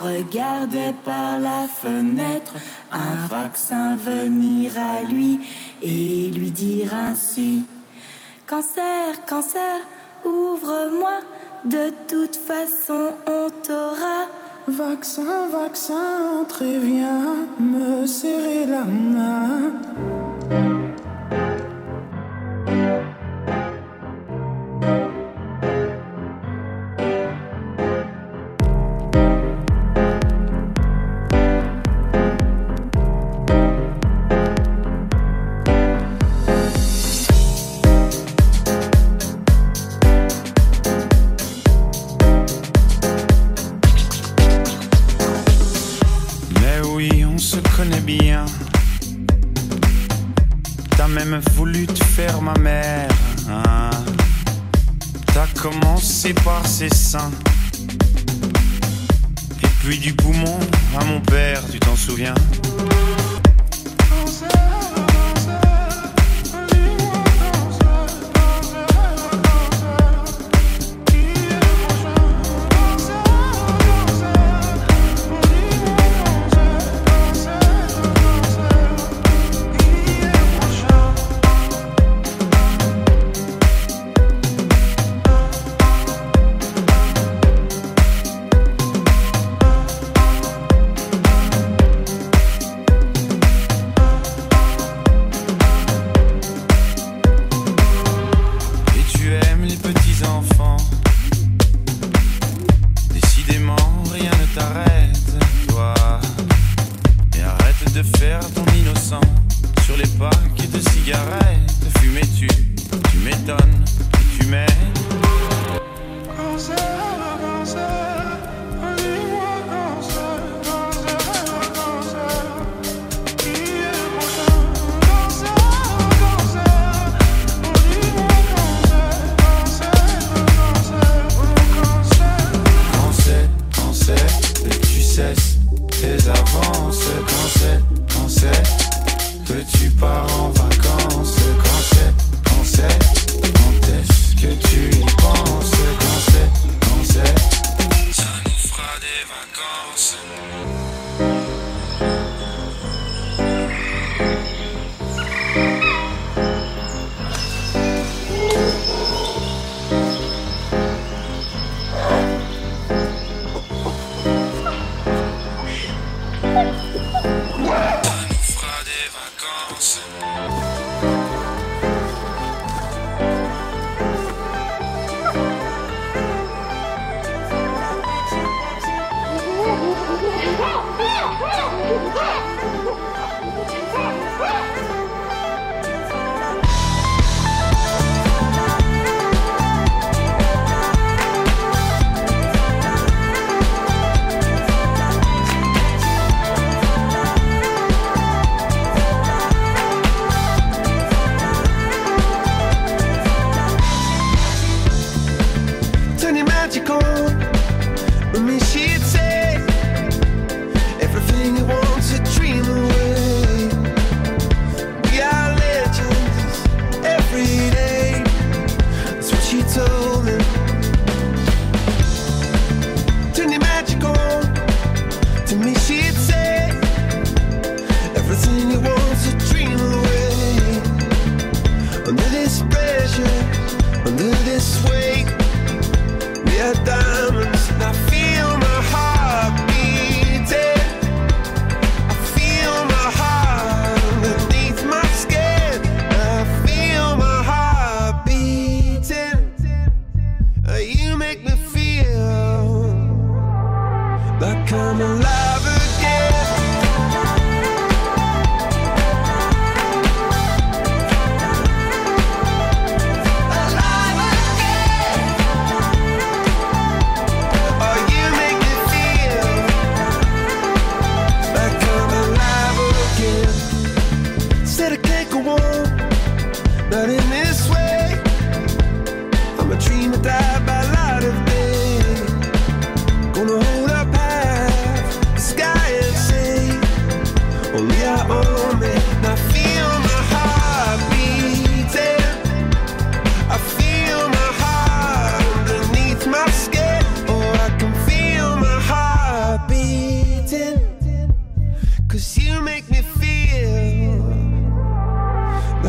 regardait par la fenêtre un vaccin venir à lui et lui dire ainsi Cancer, cancer, ouvre-moi, de toute façon on t'aura. Vaccin, vaccin, très bien, me serrer la main.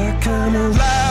I come around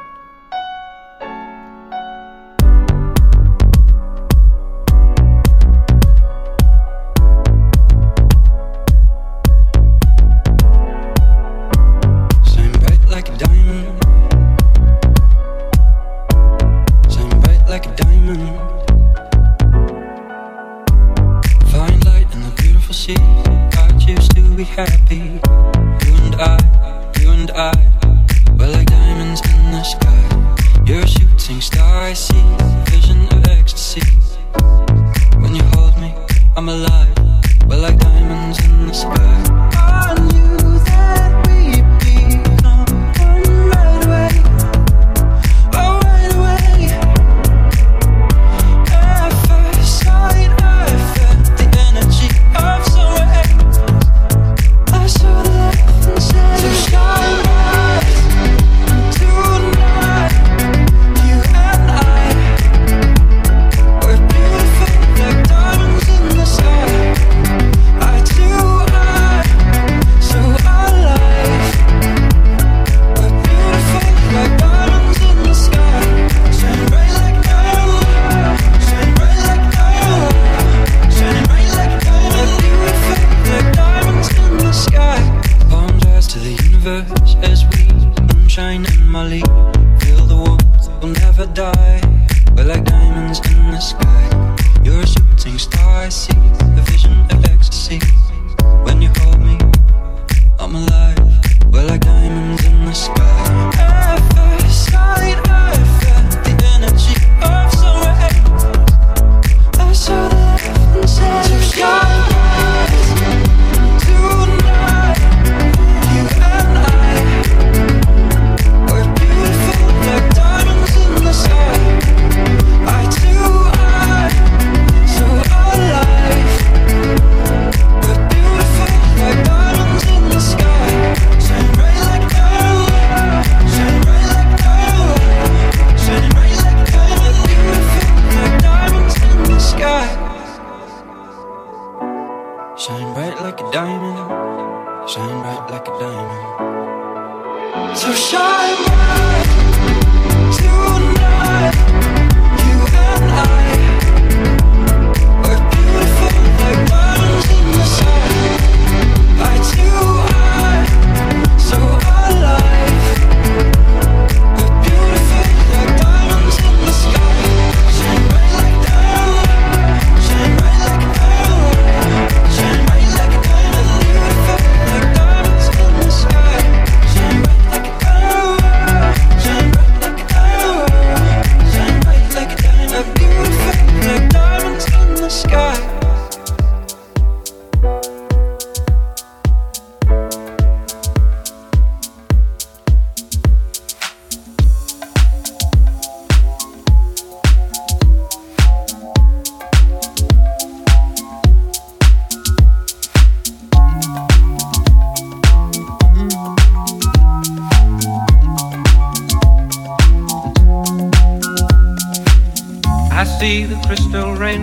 in my. Feel the warmth, we'll never die. We're like diamonds in the sky. You're a shooting star, I see the vision of ecstasy. When you hold me, I'm alive.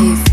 leave.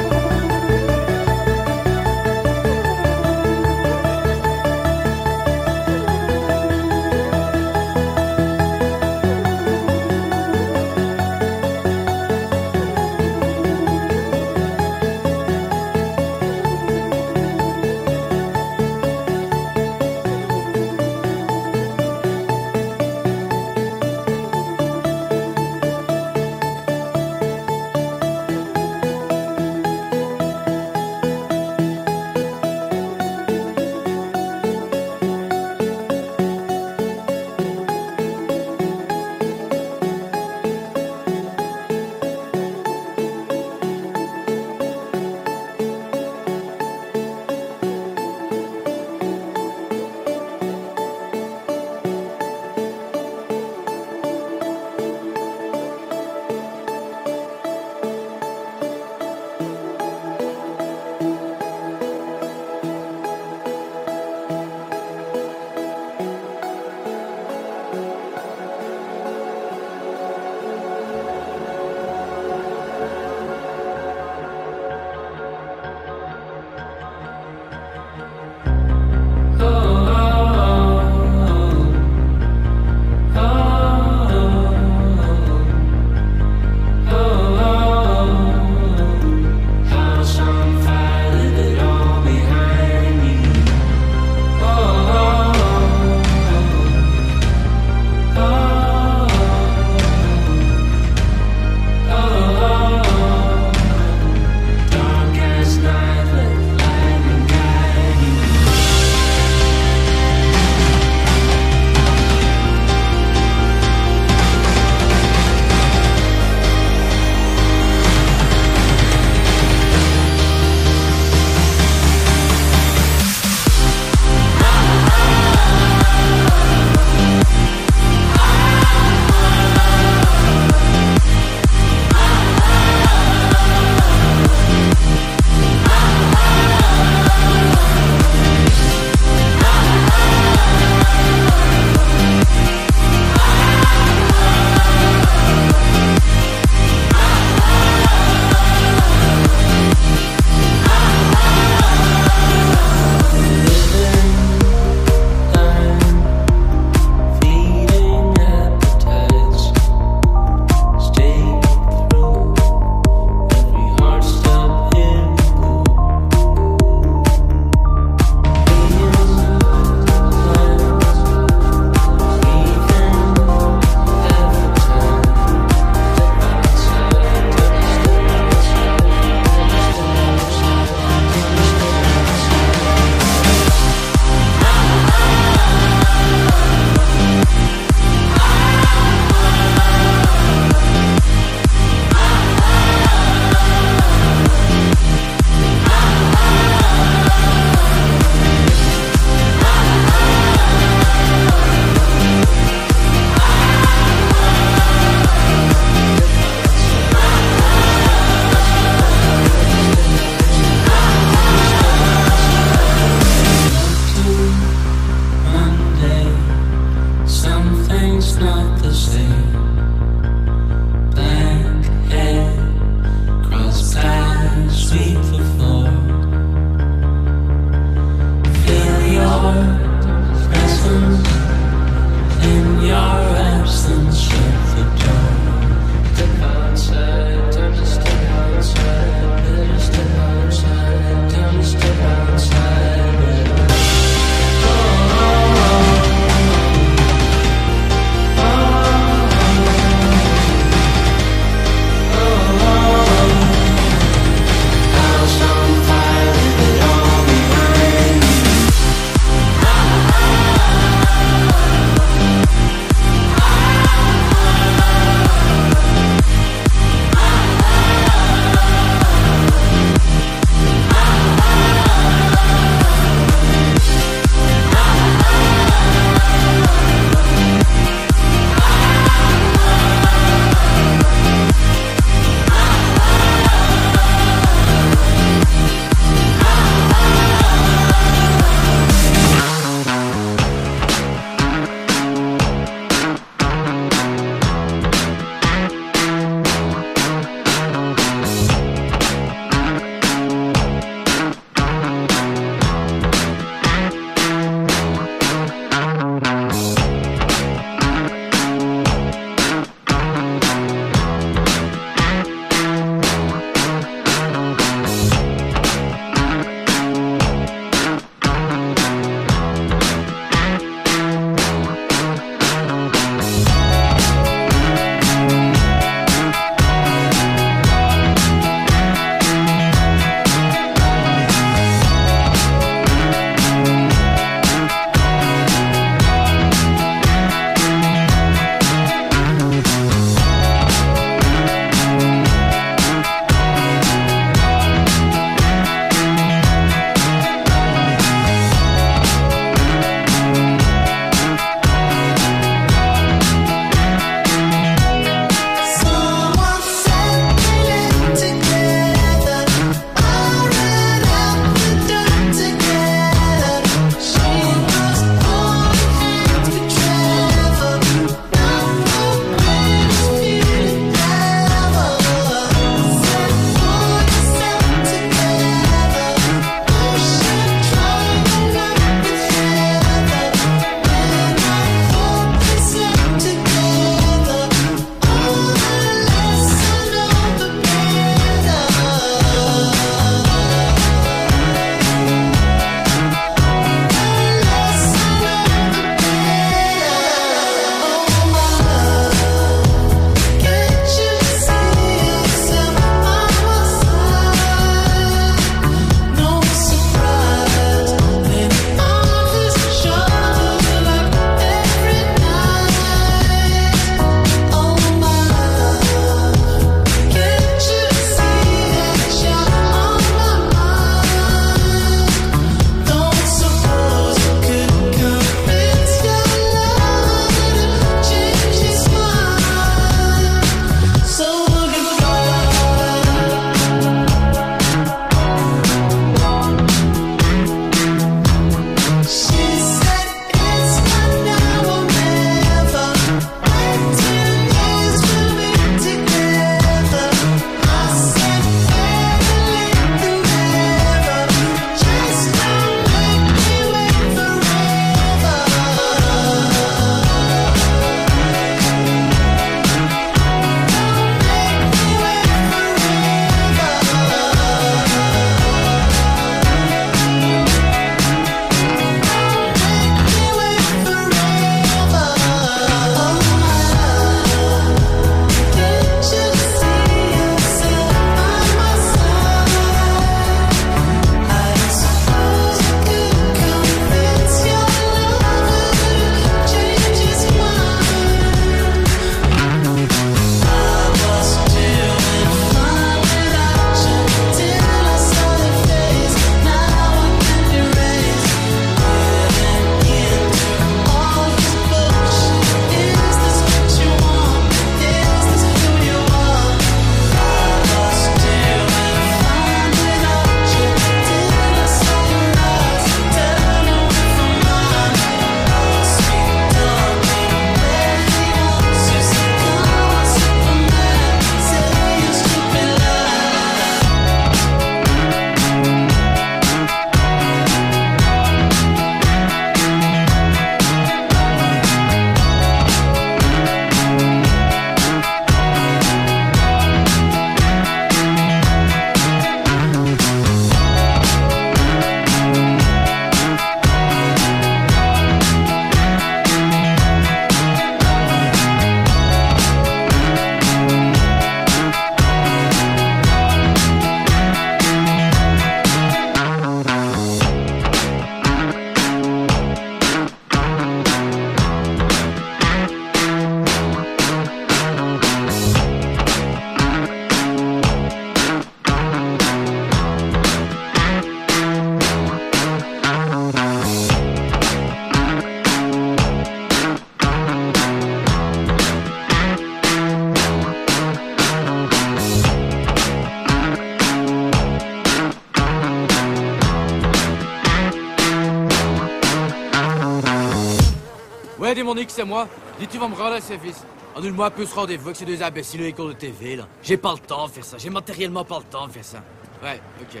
Moi. Dis, tu vas me rendre un service. Annule-moi un peu ce rendez-vous avec ces deux imbéciles à l'école de TV, là. J'ai pas le temps de faire ça. J'ai matériellement pas le temps de faire ça. Ouais, ok.